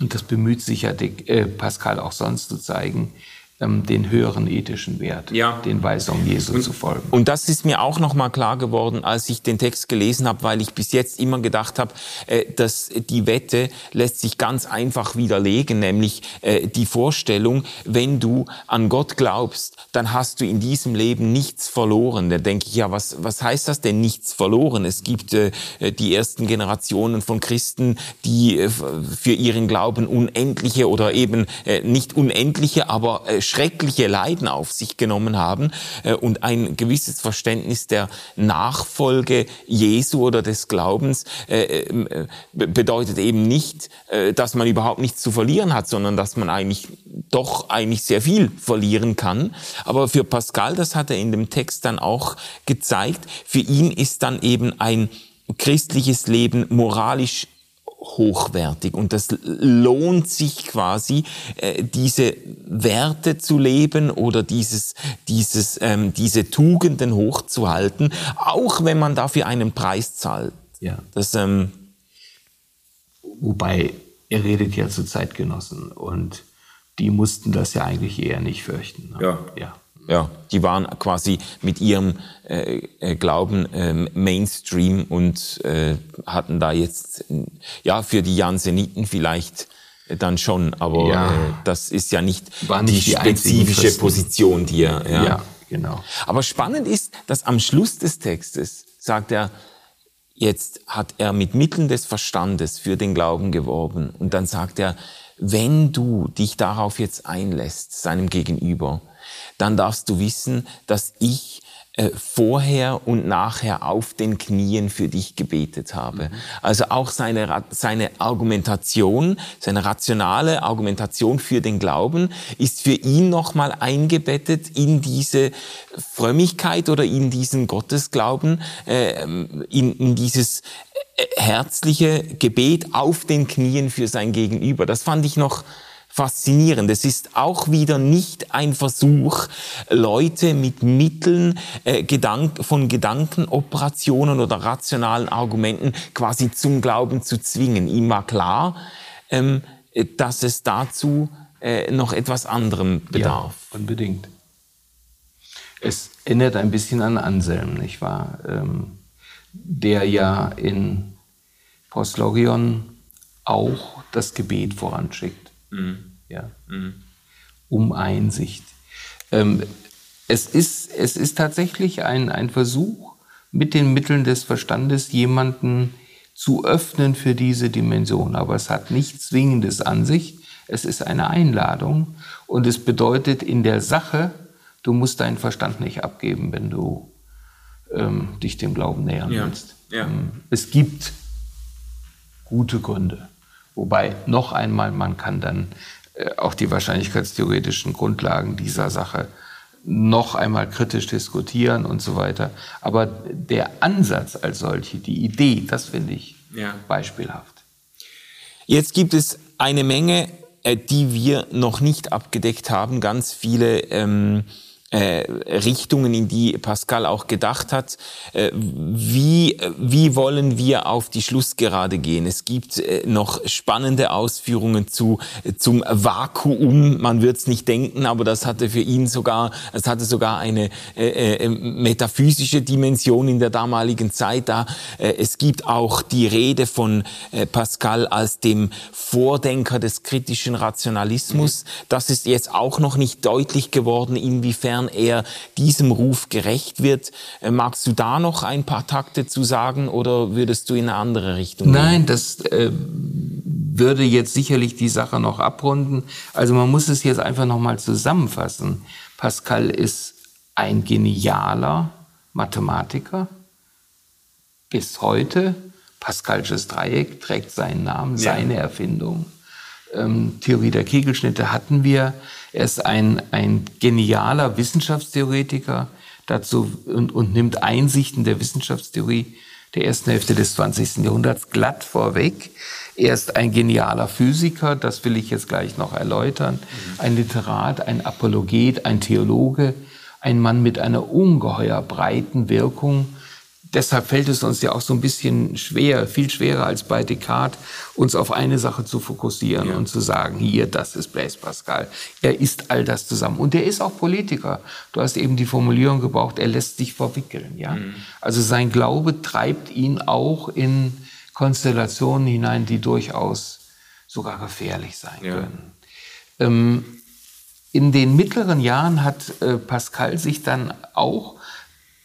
und das bemüht sich ja äh, Pascal auch sonst zu zeigen, den höheren ethischen Wert, ja. den Weisungen Jesu und, zu folgen. Und das ist mir auch nochmal klar geworden, als ich den Text gelesen habe, weil ich bis jetzt immer gedacht habe, äh, dass die Wette lässt sich ganz einfach widerlegen, nämlich äh, die Vorstellung, wenn du an Gott glaubst, dann hast du in diesem Leben nichts verloren. Da denke ich, ja, was, was heißt das denn nichts verloren? Es gibt äh, die ersten Generationen von Christen, die äh, für ihren Glauben unendliche oder eben äh, nicht unendliche, aber äh, schreckliche Leiden auf sich genommen haben äh, und ein gewisses Verständnis der Nachfolge Jesu oder des Glaubens äh, äh, bedeutet eben nicht, dass man überhaupt nichts zu verlieren hat, sondern dass man eigentlich doch eigentlich sehr viel verlieren kann. Aber für Pascal, das hat er in dem Text dann auch gezeigt, für ihn ist dann eben ein christliches Leben moralisch hochwertig und das lohnt sich quasi, äh, diese Werte zu leben oder dieses, dieses, ähm, diese Tugenden hochzuhalten, auch wenn man dafür einen Preis zahlt. Ja. Das, ähm, Wobei, er redet ja zu Zeitgenossen und die mussten das ja eigentlich eher nicht fürchten. Ne? Ja. ja. Ja, die waren quasi mit ihrem äh, äh, Glauben äh, Mainstream und äh, hatten da jetzt, ja, für die Janseniten vielleicht äh, dann schon, aber ja. äh, das ist ja nicht, nicht die, die spezifische Position, die er. Ja. ja, genau. Aber spannend ist, dass am Schluss des Textes sagt er, jetzt hat er mit Mitteln des Verstandes für den Glauben geworben und dann sagt er, wenn du dich darauf jetzt einlässt, seinem Gegenüber, dann darfst du wissen, dass ich äh, vorher und nachher auf den Knien für dich gebetet habe. Also auch seine, seine Argumentation, seine rationale Argumentation für den Glauben ist für ihn nochmal eingebettet in diese Frömmigkeit oder in diesen Gottesglauben, äh, in, in dieses äh, herzliche Gebet auf den Knien für sein Gegenüber. Das fand ich noch faszinierend. Es ist auch wieder nicht ein Versuch, Leute mit Mitteln äh, Gedank von Gedankenoperationen oder rationalen Argumenten quasi zum Glauben zu zwingen. Ihm war klar, ähm, dass es dazu äh, noch etwas anderem bedarf. Ja, unbedingt. Es erinnert ein bisschen an Anselm, nicht wahr? Ähm, der ja in Postlogion auch das Gebet voranschickt. Mhm. Ja. Mhm. Um Einsicht. Ähm, es, ist, es ist tatsächlich ein, ein Versuch, mit den Mitteln des Verstandes jemanden zu öffnen für diese Dimension. Aber es hat nichts Zwingendes an sich. Es ist eine Einladung und es bedeutet in der Sache, du musst deinen Verstand nicht abgeben, wenn du ähm, dich dem Glauben nähern ja. willst. Ja. Ähm, es gibt gute Gründe. Wobei noch einmal, man kann dann äh, auch die wahrscheinlichkeitstheoretischen Grundlagen dieser Sache noch einmal kritisch diskutieren und so weiter. Aber der Ansatz als solche, die Idee, das finde ich ja. beispielhaft. Jetzt gibt es eine Menge, äh, die wir noch nicht abgedeckt haben, ganz viele ähm, äh, Richtungen, in die Pascal auch gedacht hat. Äh, wie, wie wollen wir auf die Schlussgerade gehen? Es gibt äh, noch spannende Ausführungen zu, zum Vakuum. Man wird es nicht denken, aber das hatte für ihn sogar, es hatte sogar eine äh, metaphysische Dimension in der damaligen Zeit da. es gibt auch die Rede von Pascal als dem Vordenker des kritischen Rationalismus. Das ist jetzt auch noch nicht deutlich geworden, inwiefern inwiefern er diesem Ruf gerecht wird. Äh, magst du da noch ein paar Takte zu sagen oder würdest du in eine andere Richtung gehen? Nein, das äh, würde jetzt sicherlich die Sache noch abrunden. Also man muss es jetzt einfach noch mal zusammenfassen. Pascal ist ein genialer Mathematiker bis heute. Pascalsches Dreieck trägt seinen Namen, ja. seine Erfindung. Ähm, Theorie der Kegelschnitte hatten wir. Er ist ein, ein genialer Wissenschaftstheoretiker dazu und, und nimmt Einsichten der Wissenschaftstheorie der ersten Hälfte des 20. Jahrhunderts glatt vorweg. Er ist ein genialer Physiker, das will ich jetzt gleich noch erläutern, ein Literat, ein Apologet, ein Theologe, ein Mann mit einer ungeheuer breiten Wirkung, deshalb fällt es uns ja auch so ein bisschen schwer, viel schwerer als bei Descartes, uns auf eine Sache zu fokussieren ja. und zu sagen, hier, das ist Blaise Pascal. Er ist all das zusammen. Und er ist auch Politiker. Du hast eben die Formulierung gebraucht, er lässt sich verwickeln. Ja? Mhm. Also sein Glaube treibt ihn auch in Konstellationen hinein, die durchaus sogar gefährlich sein ja. können. Ähm, in den mittleren Jahren hat äh, Pascal sich dann auch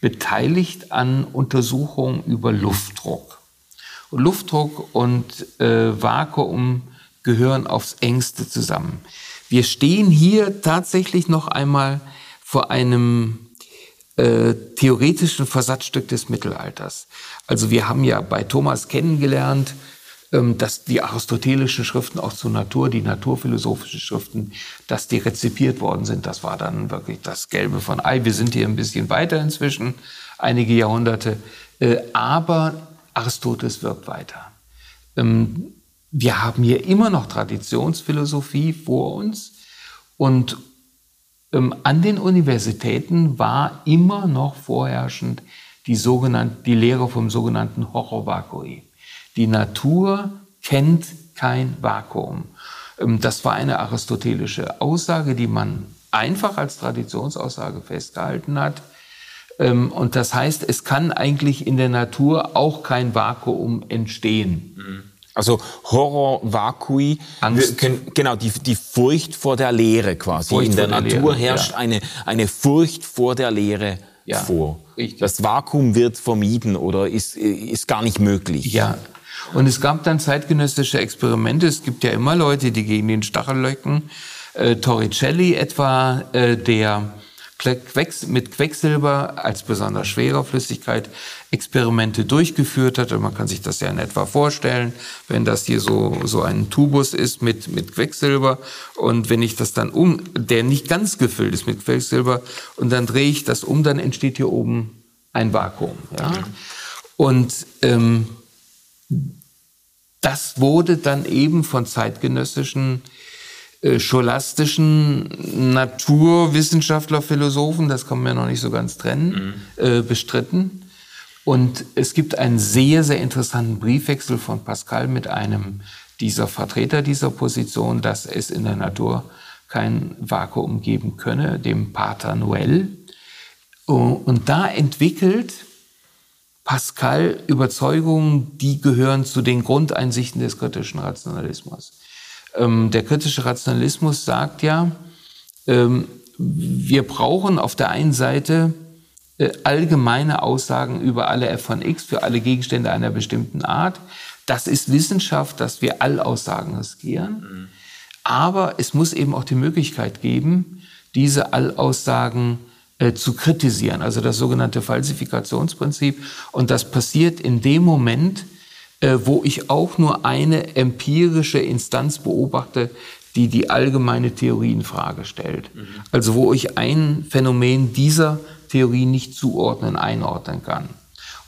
beteiligt an Untersuchungen über Luftdruck. Und Luftdruck und äh, Vakuum gehören aufs engste zusammen. Wir stehen hier tatsächlich noch einmal vor einem äh, theoretischen Versatzstück des Mittelalters. Also wir haben ja bei Thomas kennengelernt, dass die aristotelischen Schriften auch zur Natur, die naturphilosophischen Schriften, dass die rezipiert worden sind. Das war dann wirklich das Gelbe von Ei. Wir sind hier ein bisschen weiter inzwischen, einige Jahrhunderte. Äh, aber Aristoteles wirkt weiter. Ähm, wir haben hier immer noch Traditionsphilosophie vor uns und ähm, an den Universitäten war immer noch vorherrschend die sogenannte, die Lehre vom sogenannten Horror. Die Natur kennt kein Vakuum. Ähm, das war eine aristotelische Aussage, die man einfach als Traditionsaussage festgehalten hat. Ähm, und das heißt, es kann eigentlich in der Natur auch kein Vakuum entstehen. Mhm. Also Horror Vacui. Können, genau, die, die Furcht vor der Leere quasi. Furcht in der, der Natur Lehre, herrscht ja. eine, eine Furcht vor der Leere ja, vor. Richtig. Das Vakuum wird vermieden oder ist, ist gar nicht möglich. Ja, und es gab dann zeitgenössische Experimente. Es gibt ja immer Leute, die gegen den Stachel löcken. Äh, Torricelli etwa, äh, der mit Quecksilber als besonders schwerer Flüssigkeit Experimente durchgeführt hat. Und man kann sich das ja in etwa vorstellen, wenn das hier so, so ein Tubus ist mit, mit Quecksilber und wenn ich das dann um, der nicht ganz gefüllt ist mit Quecksilber und dann drehe ich das um, dann entsteht hier oben ein Vakuum. Ja? Und ähm, das wurde dann eben von zeitgenössischen äh, scholastischen Naturwissenschaftler, Philosophen, das kann man ja noch nicht so ganz trennen, mhm. äh, bestritten. Und es gibt einen sehr, sehr interessanten Briefwechsel von Pascal mit einem dieser Vertreter dieser Position, dass es in der Natur kein Vakuum geben könne, dem Pater Noel. Und da entwickelt Pascal Überzeugungen, die gehören zu den Grundeinsichten des kritischen Rationalismus. Ähm, der kritische Rationalismus sagt ja, ähm, wir brauchen auf der einen Seite äh, allgemeine Aussagen über alle f von x für alle Gegenstände einer bestimmten Art. Das ist Wissenschaft, dass wir Allaussagen riskieren. Mhm. Aber es muss eben auch die Möglichkeit geben, diese Allaussagen äh, zu kritisieren, also das sogenannte Falsifikationsprinzip. Und das passiert in dem Moment, äh, wo ich auch nur eine empirische Instanz beobachte, die die allgemeine Theorie in Frage stellt. Mhm. Also wo ich ein Phänomen dieser Theorie nicht zuordnen, einordnen kann.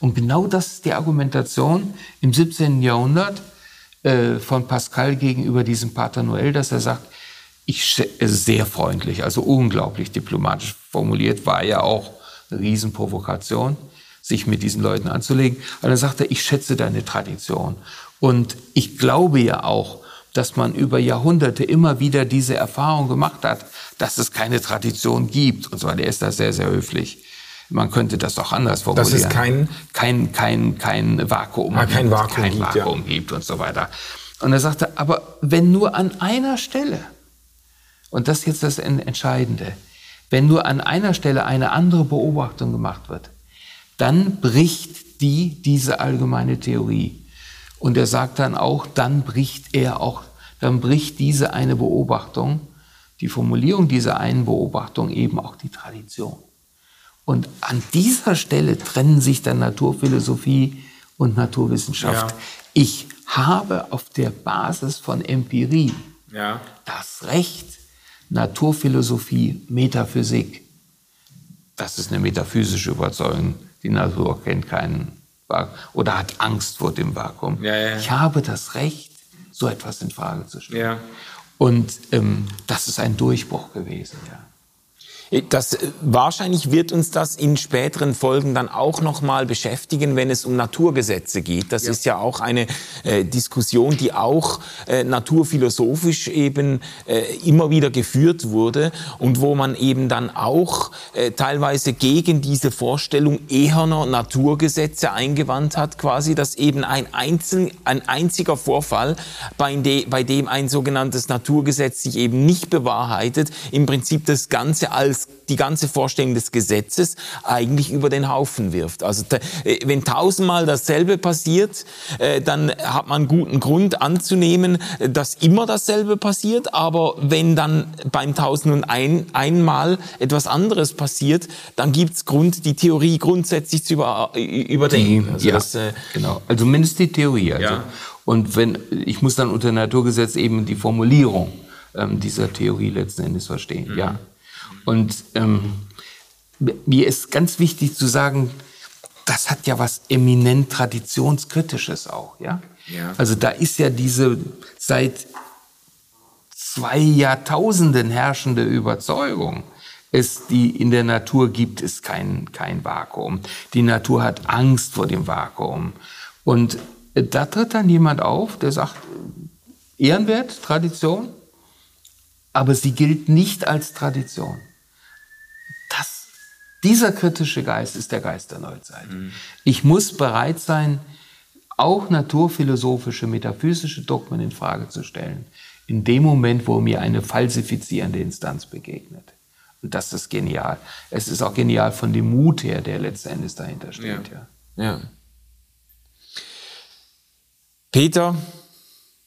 Und genau das ist die Argumentation im 17. Jahrhundert äh, von Pascal gegenüber diesem Pater Noel, dass er sagt, ich sehr freundlich, also unglaublich diplomatisch formuliert, war ja auch eine Riesenprovokation, sich mit diesen Leuten anzulegen. Aber dann sagt er, ich schätze deine Tradition. Und ich glaube ja auch, dass man über Jahrhunderte immer wieder diese Erfahrung gemacht hat, dass es keine Tradition gibt. Und zwar, der ist da sehr, sehr höflich. Man könnte das auch anders formulieren. Dass es kein, kein, kein, kein Vakuum, ah, kein Vakuum, kein gibt, Vakuum ja. gibt und so weiter. Und er sagte, aber wenn nur an einer Stelle und das ist jetzt das Entscheidende. Wenn nur an einer Stelle eine andere Beobachtung gemacht wird, dann bricht die diese allgemeine Theorie. Und er sagt dann auch, dann bricht er auch, dann bricht diese eine Beobachtung, die Formulierung dieser einen Beobachtung eben auch die Tradition. Und an dieser Stelle trennen sich dann Naturphilosophie und Naturwissenschaft. Ja. Ich habe auf der Basis von Empirie ja. das Recht, Naturphilosophie, Metaphysik. Das ist eine metaphysische Überzeugung. Die Natur kennt keinen Vakuum oder hat Angst vor dem Vakuum. Ja, ja. Ich habe das Recht, so etwas in Frage zu stellen. Ja. Und ähm, das ist ein Durchbruch gewesen. Ja. Das, wahrscheinlich wird uns das in späteren Folgen dann auch nochmal beschäftigen, wenn es um Naturgesetze geht. Das ja. ist ja auch eine äh, Diskussion, die auch äh, naturphilosophisch eben äh, immer wieder geführt wurde und wo man eben dann auch äh, teilweise gegen diese Vorstellung eherner Naturgesetze eingewandt hat, quasi, dass eben ein, einzel, ein einziger Vorfall, bei, de, bei dem ein sogenanntes Naturgesetz sich eben nicht bewahrheitet, im Prinzip das Ganze als die ganze Vorstellung des Gesetzes eigentlich über den Haufen wirft. Also äh, wenn tausendmal dasselbe passiert, äh, dann hat man guten Grund anzunehmen, dass immer dasselbe passiert. Aber wenn dann beim Tausend und ein, einmal etwas anderes passiert, dann gibt es Grund, die Theorie grundsätzlich zu über, überdenken. Also ja, das, äh, genau. Also mindestens die Theorie. Also. Ja. Und wenn ich muss dann unter Naturgesetz eben die Formulierung ähm, dieser Theorie letzten Endes verstehen. Mhm. Ja. Und ähm, mir ist ganz wichtig zu sagen, das hat ja was eminent traditionskritisches auch, ja? ja. Also da ist ja diese seit zwei Jahrtausenden herrschende Überzeugung, es die in der Natur gibt es kein kein Vakuum. Die Natur hat Angst vor dem Vakuum. Und da tritt dann jemand auf, der sagt Ehrenwert, Tradition, aber sie gilt nicht als Tradition. Dieser kritische Geist ist der Geist der Neuzeit. Mhm. Ich muss bereit sein, auch naturphilosophische, metaphysische Dogmen in Frage zu stellen, in dem Moment, wo mir eine falsifizierende Instanz begegnet. Und das ist genial. Es ist auch genial von dem Mut her, der letztendlich dahinter steht. Ja. ja. ja. Peter,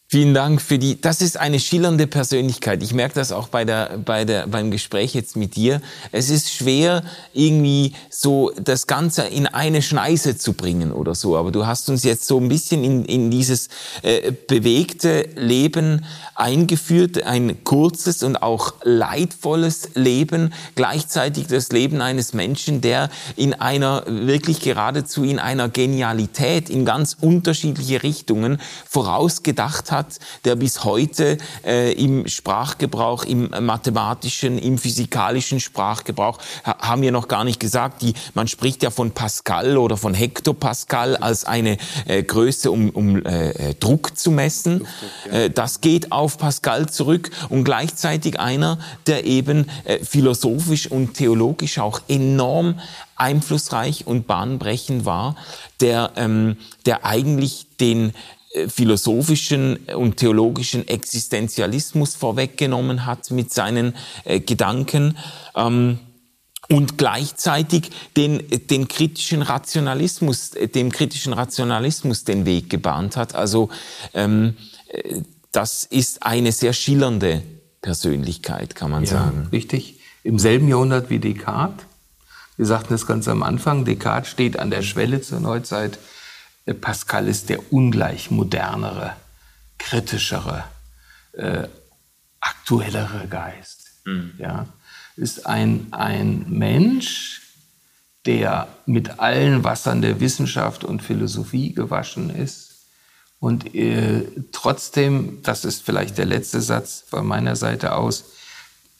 Vielen Dank für die, das ist eine schillernde Persönlichkeit. Ich merke das auch bei der, bei der, beim Gespräch jetzt mit dir. Es ist schwer, irgendwie so das Ganze in eine Schneise zu bringen oder so. Aber du hast uns jetzt so ein bisschen in, in dieses äh, bewegte Leben eingeführt. Ein kurzes und auch leidvolles Leben. Gleichzeitig das Leben eines Menschen, der in einer, wirklich geradezu in einer Genialität in ganz unterschiedliche Richtungen vorausgedacht hat hat, der bis heute äh, im Sprachgebrauch, im mathematischen, im physikalischen Sprachgebrauch, ha haben wir noch gar nicht gesagt, die, man spricht ja von Pascal oder von Hektopascal als eine äh, Größe, um, um äh, Druck zu messen. Äh, das geht auf Pascal zurück und gleichzeitig einer, der eben äh, philosophisch und theologisch auch enorm einflussreich und bahnbrechend war, der, ähm, der eigentlich den äh, philosophischen und theologischen Existenzialismus vorweggenommen hat mit seinen äh, Gedanken ähm, und gleichzeitig den, den kritischen Rationalismus, dem kritischen Rationalismus den Weg gebahnt hat. Also ähm, äh, das ist eine sehr schillernde Persönlichkeit, kann man ja, sagen. Richtig. Im selben Jahrhundert wie Descartes. Wir sagten es ganz am Anfang, Descartes steht an der Schwelle zur Neuzeit äh, Pascal ist der ungleich modernere, kritischere, äh, aktuellere Geist. Mhm. Ja, ist ein, ein Mensch, der mit allen Wassern der Wissenschaft und Philosophie gewaschen ist und äh, trotzdem, das ist vielleicht der letzte Satz von meiner Seite aus,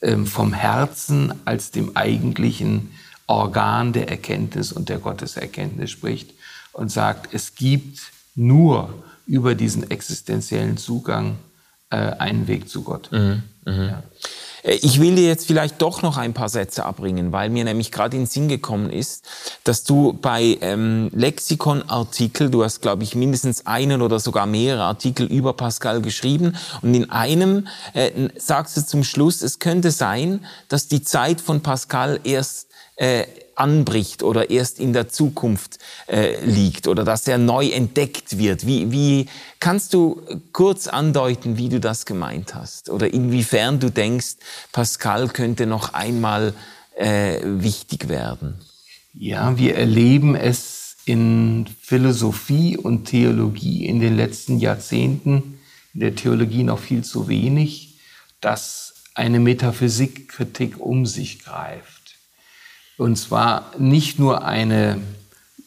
äh, vom Herzen als dem eigentlichen Organ der Erkenntnis und der Gotteserkenntnis spricht und sagt, es gibt nur über diesen existenziellen Zugang äh, einen Weg zu Gott. Mhm, mh. ja. Äh, ich will dir jetzt vielleicht doch noch ein paar Sätze abbringen, weil mir nämlich gerade in den Sinn gekommen ist, dass du bei ähm, Lexikon-Artikel, du hast, glaube ich, mindestens einen oder sogar mehrere Artikel über Pascal geschrieben und in einem äh, sagst du zum Schluss, es könnte sein, dass die Zeit von Pascal erst äh, anbricht oder erst in der Zukunft äh, liegt oder dass er neu entdeckt wird. Wie, wie kannst du kurz andeuten, wie du das gemeint hast oder inwiefern du denkst, Pascal könnte noch einmal äh, wichtig werden? Ja, wir erleben es in Philosophie und Theologie in den letzten Jahrzehnten, in der Theologie noch viel zu wenig, dass eine Metaphysikkritik um sich greift und zwar nicht nur eine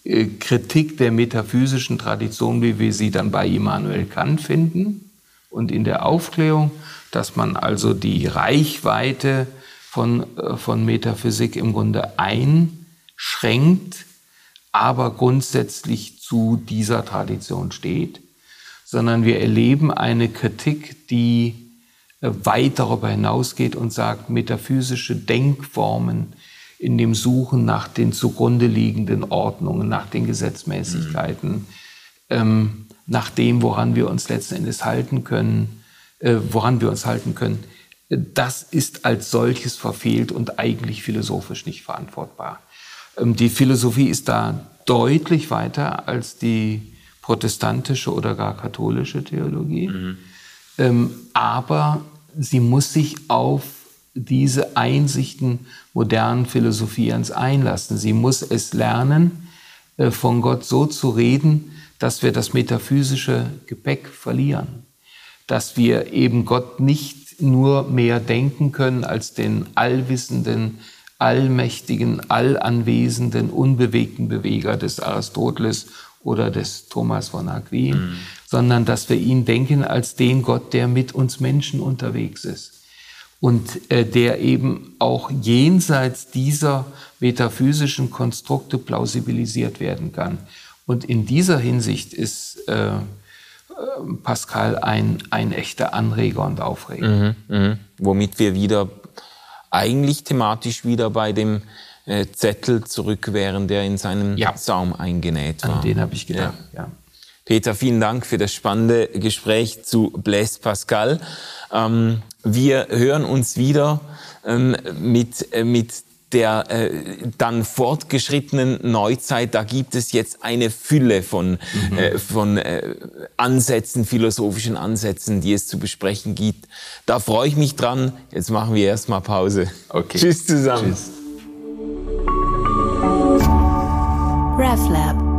äh, Kritik der metaphysischen Tradition, wie wir sie dann bei Immanuel Kant finden und in der Aufklärung, dass man also die Reichweite von, äh, von Metaphysik im Grunde einschränkt, aber grundsätzlich zu dieser Tradition steht, sondern wir erleben eine Kritik, die äh, weit darüber hinausgeht und sagt, metaphysische Denkformen in dem Suchen nach den zugrunde liegenden Ordnungen, nach den Gesetzmäßigkeiten, mhm. ähm, nach dem, woran wir uns letzten Endes halten können, äh, woran wir uns halten können, das ist als solches verfehlt und eigentlich philosophisch nicht verantwortbar. Ähm, die Philosophie ist da deutlich weiter als die protestantische oder gar katholische Theologie. Mhm. Ähm, aber sie muss sich auf diese Einsichten modernen Philosophierens einlassen. Sie muss es lernen, äh, von Gott so zu reden, dass wir das metaphysische Gepäck verlieren. Dass wir eben Gott nicht nur mehr denken können als den allwissenden, allmächtigen, allanwesenden, unbewegten Beweger des Aristoteles oder des Thomas von Aquin, mhm. sondern dass wir ihn denken als den Gott, der mit uns Menschen unterwegs ist und äh, der eben auch jenseits dieser metaphysischen Konstrukte plausibilisiert werden kann. Und in dieser Hinsicht ist äh, Pascal ein, ein echter Anreger und Aufreger. Mhm, mh. Womit wir wieder eigentlich thematisch wieder bei dem äh, Zettel zurück wären, der in seinem ja. Saum eingenäht war. An den habe ich gedacht, ja. ja. Peter, vielen Dank für das spannende Gespräch zu Blaise Pascal. Ähm, wir hören uns wieder ähm, mit, äh, mit der äh, dann fortgeschrittenen Neuzeit, da gibt es jetzt eine Fülle von, mhm. äh, von äh, Ansätzen, philosophischen Ansätzen, die es zu besprechen gibt. Da freue ich mich dran. Jetzt machen wir erstmal Pause. Okay. Tschüss zusammen. Tschüss. RefLab